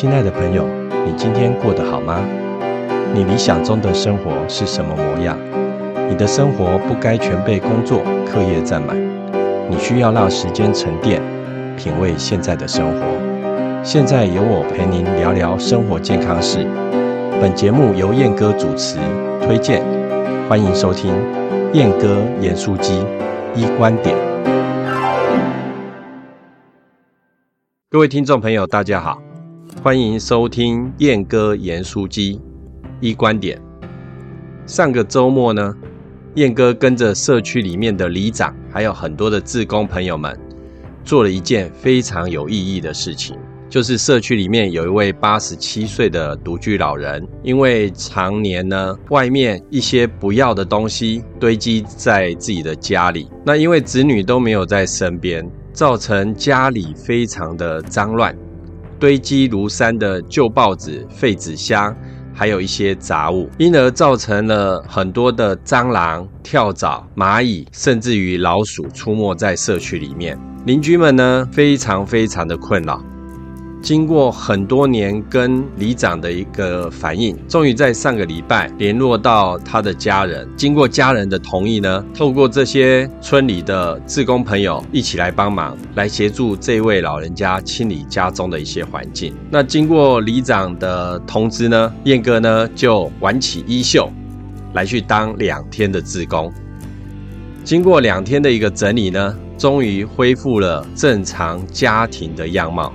亲爱的朋友，你今天过得好吗？你理想中的生活是什么模样？你的生活不该全被工作、课业占满，你需要让时间沉淀，品味现在的生活。现在由我陪您聊聊生活健康事。本节目由燕哥主持推荐，欢迎收听燕哥严肃机一观点。各位听众朋友，大家好，欢迎收听燕哥言书机一观点。上个周末呢？燕哥跟着社区里面的里长，还有很多的志工朋友们，做了一件非常有意义的事情，就是社区里面有一位八十七岁的独居老人，因为常年呢外面一些不要的东西堆积在自己的家里，那因为子女都没有在身边，造成家里非常的脏乱，堆积如山的旧报纸、废纸箱。还有一些杂物，因而造成了很多的蟑螂、跳蚤、蚂蚁，甚至于老鼠出没在社区里面。邻居们呢，非常非常的困扰。经过很多年跟里长的一个反应，终于在上个礼拜联络到他的家人。经过家人的同意呢，透过这些村里的志工朋友一起来帮忙，来协助这位老人家清理家中的一些环境。那经过里长的通知呢，燕哥呢就挽起衣袖，来去当两天的志工。经过两天的一个整理呢，终于恢复了正常家庭的样貌。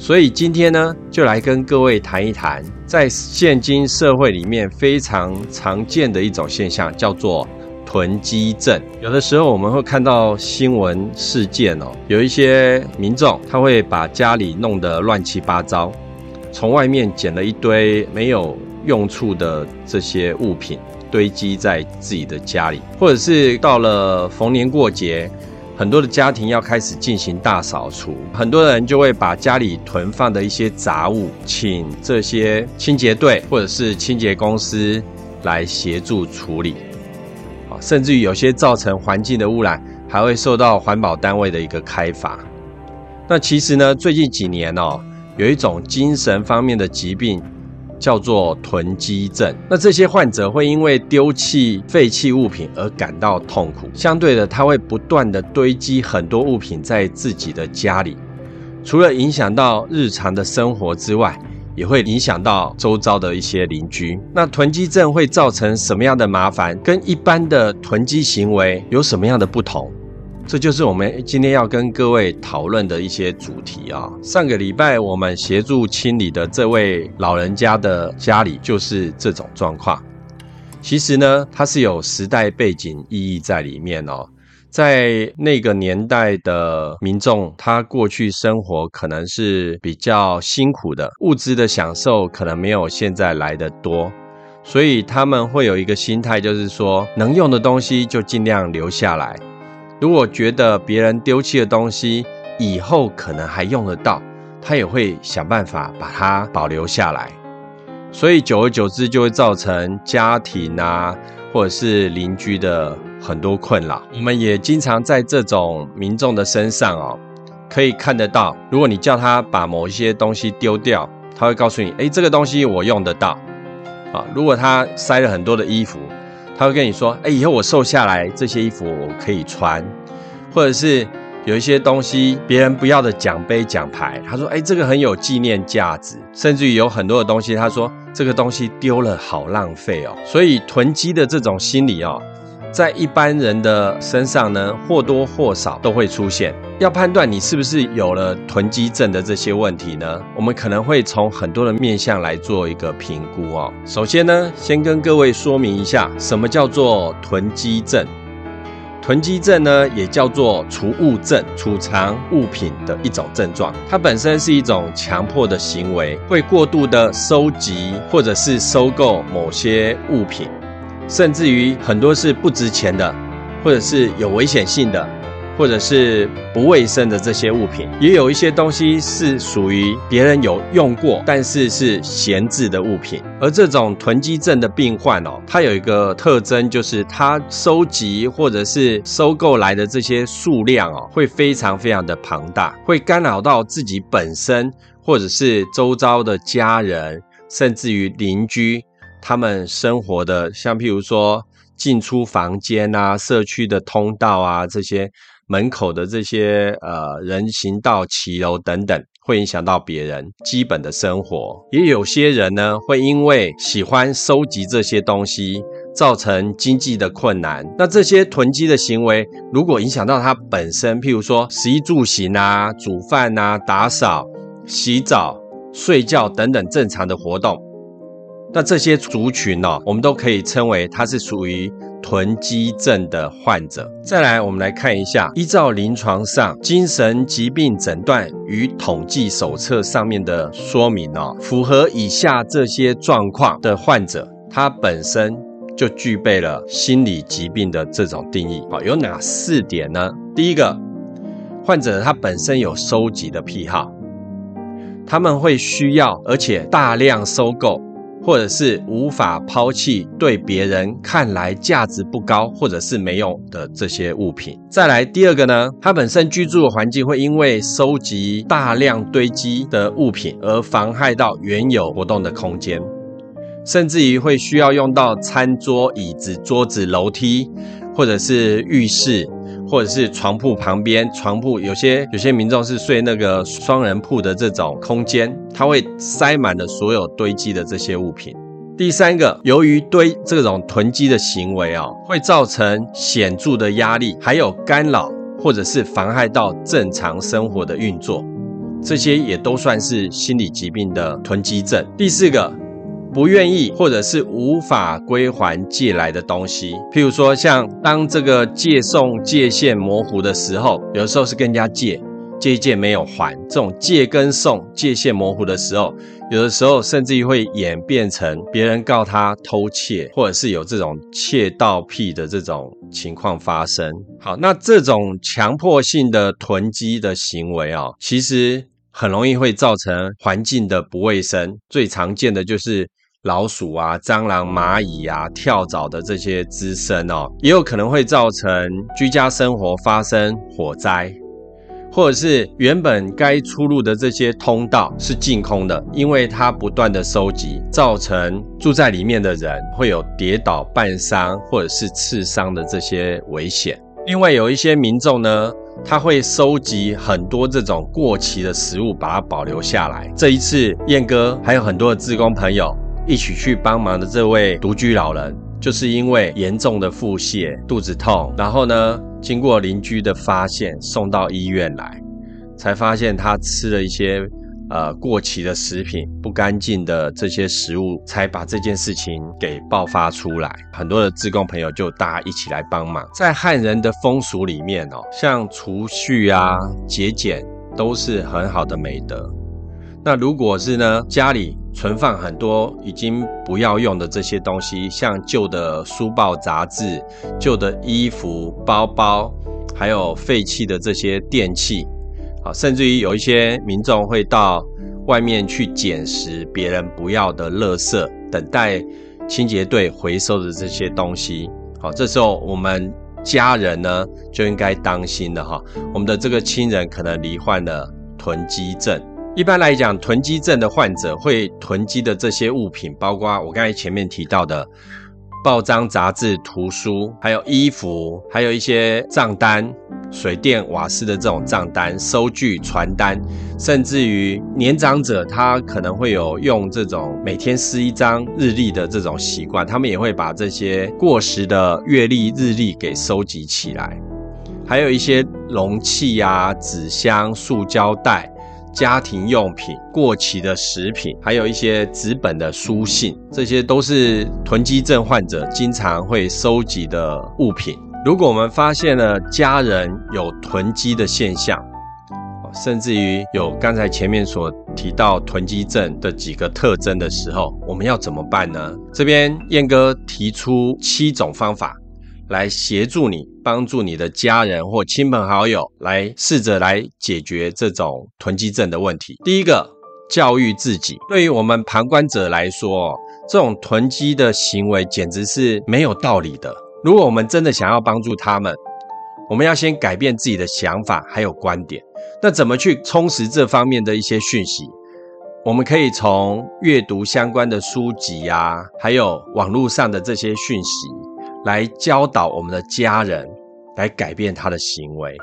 所以今天呢，就来跟各位谈一谈，在现今社会里面非常常见的一种现象，叫做囤积症。有的时候我们会看到新闻事件哦，有一些民众他会把家里弄得乱七八糟，从外面捡了一堆没有用处的这些物品堆积在自己的家里，或者是到了逢年过节。很多的家庭要开始进行大扫除，很多人就会把家里囤放的一些杂物，请这些清洁队或者是清洁公司来协助处理，啊，甚至于有些造成环境的污染，还会受到环保单位的一个开罚。那其实呢，最近几年哦，有一种精神方面的疾病。叫做囤积症，那这些患者会因为丢弃废弃物品而感到痛苦。相对的，他会不断的堆积很多物品在自己的家里，除了影响到日常的生活之外，也会影响到周遭的一些邻居。那囤积症会造成什么样的麻烦？跟一般的囤积行为有什么样的不同？这就是我们今天要跟各位讨论的一些主题啊。上个礼拜我们协助清理的这位老人家的家里就是这种状况。其实呢，它是有时代背景意义在里面哦。在那个年代的民众，他过去生活可能是比较辛苦的，物资的享受可能没有现在来的多，所以他们会有一个心态，就是说能用的东西就尽量留下来。如果觉得别人丢弃的东西以后可能还用得到，他也会想办法把它保留下来。所以久而久之就会造成家庭啊，或者是邻居的很多困扰。我们也经常在这种民众的身上哦，可以看得到。如果你叫他把某一些东西丢掉，他会告诉你：“哎，这个东西我用得到。”啊，如果他塞了很多的衣服。他会跟你说：“哎，以后我瘦下来，这些衣服我可以穿，或者是有一些东西别人不要的奖杯奖牌。”他说：“哎，这个很有纪念价值。”甚至于有很多的东西，他说：“这个东西丢了好浪费哦。”所以囤积的这种心理哦。在一般人的身上呢，或多或少都会出现。要判断你是不是有了囤积症的这些问题呢，我们可能会从很多的面向来做一个评估哦。首先呢，先跟各位说明一下，什么叫做囤积症？囤积症呢，也叫做储物症，储藏物品的一种症状。它本身是一种强迫的行为，会过度的收集或者是收购某些物品。甚至于很多是不值钱的，或者是有危险性的，或者是不卫生的这些物品，也有一些东西是属于别人有用过，但是是闲置的物品。而这种囤积症的病患哦，它有一个特征，就是它收集或者是收购来的这些数量哦，会非常非常的庞大，会干扰到自己本身。或者是周遭的家人，甚至于邻居，他们生活的，像譬如说进出房间啊、社区的通道啊这些。门口的这些呃人行道、骑楼等等，会影响到别人基本的生活。也有些人呢，会因为喜欢收集这些东西，造成经济的困难。那这些囤积的行为，如果影响到他本身，譬如说食衣住行啊、煮饭啊、打扫、洗澡、睡觉等等正常的活动，那这些族群呢，我们都可以称为它是属于。囤积症的患者，再来，我们来看一下，依照临床上精神疾病诊断与统计手册上面的说明哦，符合以下这些状况的患者，他本身就具备了心理疾病的这种定义啊，有哪四点呢？第一个，患者他本身有收集的癖好，他们会需要而且大量收购。或者是无法抛弃对别人看来价值不高或者是没用的这些物品。再来第二个呢，它本身居住的环境会因为收集大量堆积的物品而妨害到原有活动的空间，甚至于会需要用到餐桌、椅子、桌子、楼梯，或者是浴室。或者是床铺旁边，床铺有些有些民众是睡那个双人铺的这种空间，它会塞满了所有堆积的这些物品。第三个，由于堆这种囤积的行为啊，会造成显著的压力，还有干扰或者是妨害到正常生活的运作，这些也都算是心理疾病的囤积症。第四个。不愿意或者是无法归还借来的东西，譬如说，像当这个借送界限模糊的时候，有时候是跟人家借，借一借没有还，这种借跟送界限模糊的时候，有的时候甚至于会演变成别人告他偷窃，或者是有这种窃盗癖的这种情况发生。好，那这种强迫性的囤积的行为啊，其实很容易会造成环境的不卫生，最常见的就是。老鼠啊、蟑螂、蚂蚁啊、跳蚤的这些滋生哦，也有可能会造成居家生活发生火灾，或者是原本该出入的这些通道是净空的，因为它不断的收集，造成住在里面的人会有跌倒绊伤或者是刺伤的这些危险。另外有一些民众呢，他会收集很多这种过期的食物，把它保留下来。这一次燕哥还有很多的志工朋友。一起去帮忙的这位独居老人，就是因为严重的腹泻、肚子痛，然后呢，经过邻居的发现，送到医院来，才发现他吃了一些呃过期的食品、不干净的这些食物，才把这件事情给爆发出来。很多的志工朋友就大家一起来帮忙。在汉人的风俗里面哦，像储蓄啊、节俭都是很好的美德。那如果是呢，家里存放很多已经不要用的这些东西，像旧的书报杂志、旧的衣服、包包，还有废弃的这些电器，啊，甚至于有一些民众会到外面去捡拾别人不要的垃圾，等待清洁队回收的这些东西，好，这时候我们家人呢就应该当心了哈，我们的这个亲人可能罹患了囤积症。一般来讲，囤积症的患者会囤积的这些物品，包括我刚才前面提到的报章、杂志、图书，还有衣服，还有一些账单、水电、瓦斯的这种账单、收据、传单，甚至于年长者，他可能会有用这种每天撕一张日历的这种习惯，他们也会把这些过时的月历、日历给收集起来，还有一些容器呀、纸箱、塑胶袋。家庭用品、过期的食品，还有一些纸本的书信，这些都是囤积症患者经常会收集的物品。如果我们发现了家人有囤积的现象，甚至于有刚才前面所提到囤积症的几个特征的时候，我们要怎么办呢？这边燕哥提出七种方法。来协助你，帮助你的家人或亲朋好友来试着来解决这种囤积症的问题。第一个，教育自己。对于我们旁观者来说，这种囤积的行为简直是没有道理的。如果我们真的想要帮助他们，我们要先改变自己的想法还有观点。那怎么去充实这方面的一些讯息？我们可以从阅读相关的书籍呀，还有网络上的这些讯息，来教导我们的家人，来改变他的行为。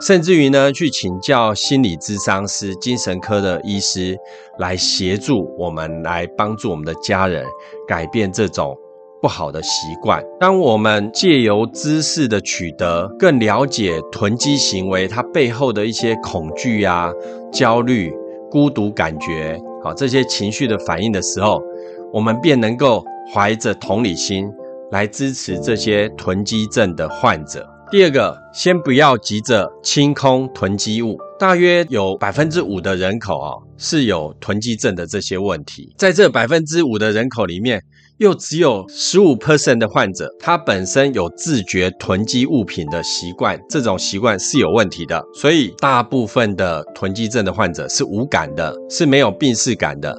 甚至于呢，去请教心理咨商师、精神科的医师，来协助我们，来帮助我们的家人改变这种不好的习惯。当我们借由知识的取得，更了解囤积行为它背后的一些恐惧啊、焦虑、孤独感觉，好这些情绪的反应的时候，我们便能够怀着同理心来支持这些囤积症的患者。第二个，先不要急着清空囤积物。大约有百分之五的人口啊，是有囤积症的这些问题。在这百分之五的人口里面，又只有十五 percent 的患者，他本身有自觉囤积物品的习惯，这种习惯是有问题的。所以，大部分的囤积症的患者是无感的，是没有病视感的。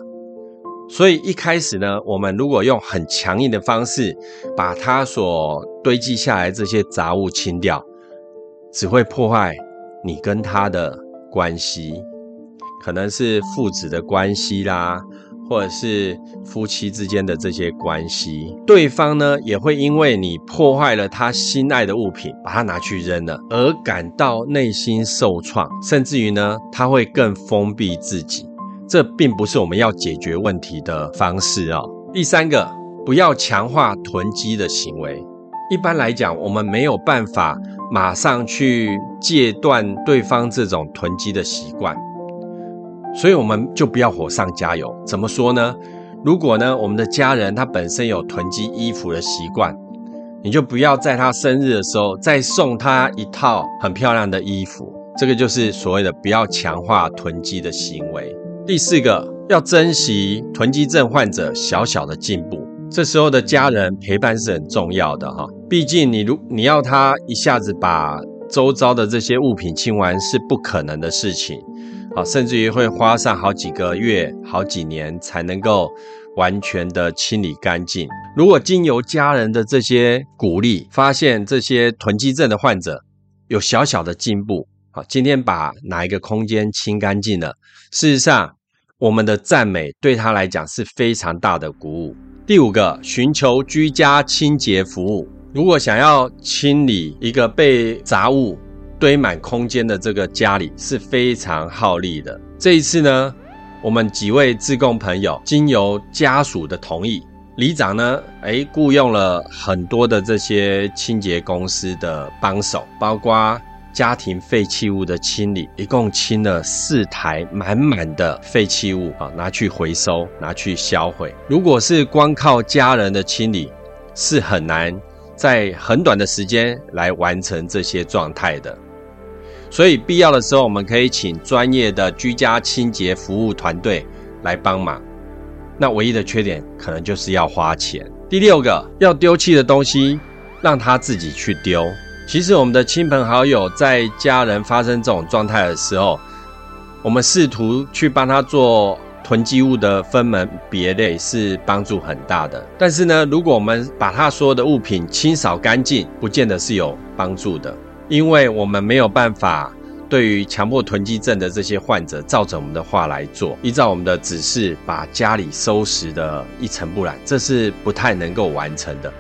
所以一开始呢，我们如果用很强硬的方式把它所堆积下来这些杂物清掉，只会破坏你跟他的关系，可能是父子的关系啦，或者是夫妻之间的这些关系。对方呢，也会因为你破坏了他心爱的物品，把它拿去扔了，而感到内心受创，甚至于呢，他会更封闭自己。这并不是我们要解决问题的方式啊。第三个，不要强化囤积的行为。一般来讲，我们没有办法马上去戒断对方这种囤积的习惯，所以我们就不要火上加油。怎么说呢？如果呢，我们的家人他本身有囤积衣服的习惯，你就不要在他生日的时候再送他一套很漂亮的衣服。这个就是所谓的不要强化囤积的行为。第四个，要珍惜囤积症患者小小的进步。这时候的家人陪伴是很重要的哈。毕竟你如你要他一下子把周遭的这些物品清完是不可能的事情，啊，甚至于会花上好几个月、好几年才能够完全的清理干净。如果经由家人的这些鼓励，发现这些囤积症的患者有小小的进步，好，今天把哪一个空间清干净了，事实上。我们的赞美对他来讲是非常大的鼓舞。第五个，寻求居家清洁服务。如果想要清理一个被杂物堆满空间的这个家里，是非常耗力的。这一次呢，我们几位自贡朋友经由家属的同意，里长呢，哎，雇佣了很多的这些清洁公司的帮手，包括。家庭废弃物的清理，一共清了四台满满的废弃物啊，拿去回收，拿去销毁。如果是光靠家人的清理，是很难在很短的时间来完成这些状态的。所以必要的时候，我们可以请专业的居家清洁服务团队来帮忙。那唯一的缺点可能就是要花钱。第六个，要丢弃的东西，让他自己去丢。其实，我们的亲朋好友在家人发生这种状态的时候，我们试图去帮他做囤积物的分门别类，是帮助很大的。但是呢，如果我们把他所有的物品清扫干净，不见得是有帮助的，因为我们没有办法对于强迫囤积症的这些患者，照着我们的话来做，依照我们的指示把家里收拾的一尘不染，这是不太能够完成的。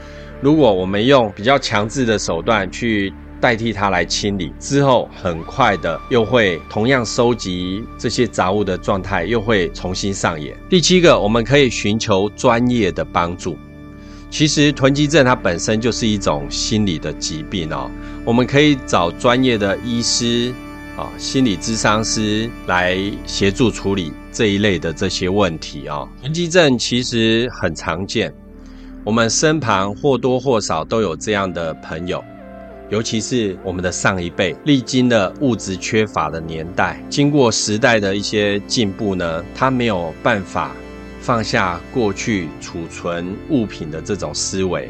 如果我们用比较强制的手段去代替它来清理之后，很快的又会同样收集这些杂物的状态又会重新上演。第七个，我们可以寻求专业的帮助。其实囤积症它本身就是一种心理的疾病哦，我们可以找专业的医师啊、心理咨商师来协助处理这一类的这些问题啊。囤积症其实很常见。我们身旁或多或少都有这样的朋友，尤其是我们的上一辈，历经了物质缺乏的年代，经过时代的一些进步呢，他没有办法放下过去储存物品的这种思维，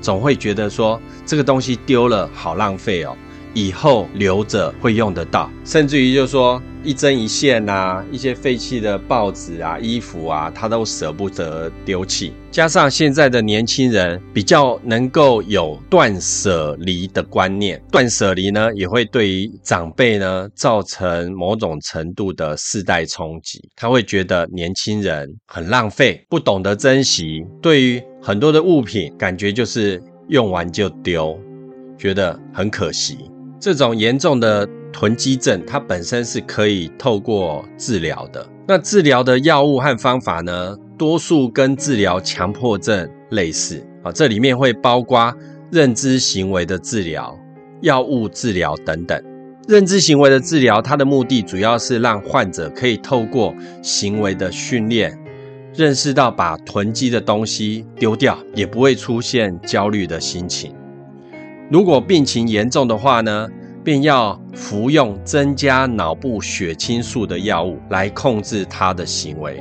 总会觉得说这个东西丢了好浪费哦，以后留着会用得到，甚至于就是说一针一线啊，一些废弃的报纸啊、衣服啊，他都舍不得丢弃。加上现在的年轻人比较能够有断舍离的观念，断舍离呢也会对于长辈呢造成某种程度的世代冲击。他会觉得年轻人很浪费，不懂得珍惜，对于很多的物品感觉就是用完就丢，觉得很可惜。这种严重的囤积症，它本身是可以透过治疗的。那治疗的药物和方法呢，多数跟治疗强迫症类似啊。这里面会包括认知行为的治疗、药物治疗等等。认知行为的治疗，它的目的主要是让患者可以透过行为的训练，认识到把囤积的东西丢掉，也不会出现焦虑的心情。如果病情严重的话呢，便要服用增加脑部血清素的药物来控制他的行为。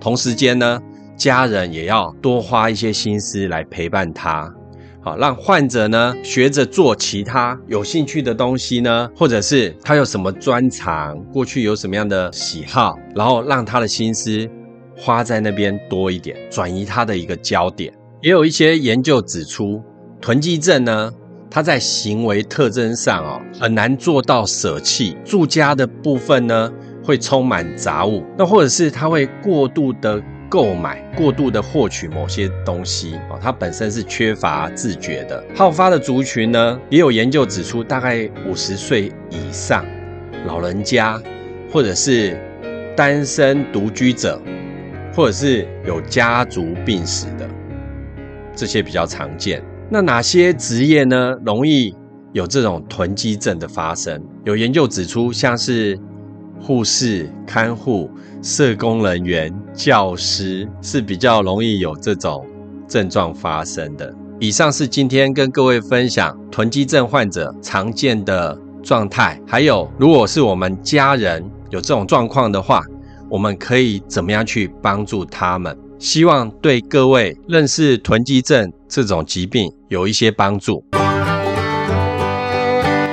同时间呢，家人也要多花一些心思来陪伴他，好让患者呢学着做其他有兴趣的东西呢，或者是他有什么专长，过去有什么样的喜好，然后让他的心思花在那边多一点，转移他的一个焦点。也有一些研究指出，囤积症呢。他在行为特征上哦，很难做到舍弃。住家的部分呢，会充满杂物，那或者是他会过度的购买，过度的获取某些东西哦，他本身是缺乏自觉的。好发的族群呢，也有研究指出，大概五十岁以上老人家，或者是单身独居者，或者是有家族病史的，这些比较常见。那哪些职业呢？容易有这种囤积症的发生？有研究指出，像是护士、看护、社工人员、教师是比较容易有这种症状发生的。以上是今天跟各位分享囤积症患者常见的状态，还有如果是我们家人有这种状况的话，我们可以怎么样去帮助他们？希望对各位认识囤积症这种疾病有一些帮助。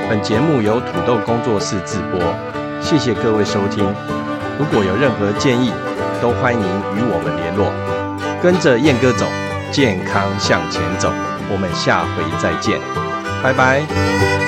本节目由土豆工作室制播，谢谢各位收听。如果有任何建议，都欢迎与我们联络。跟着燕哥走，健康向前走。我们下回再见，拜拜。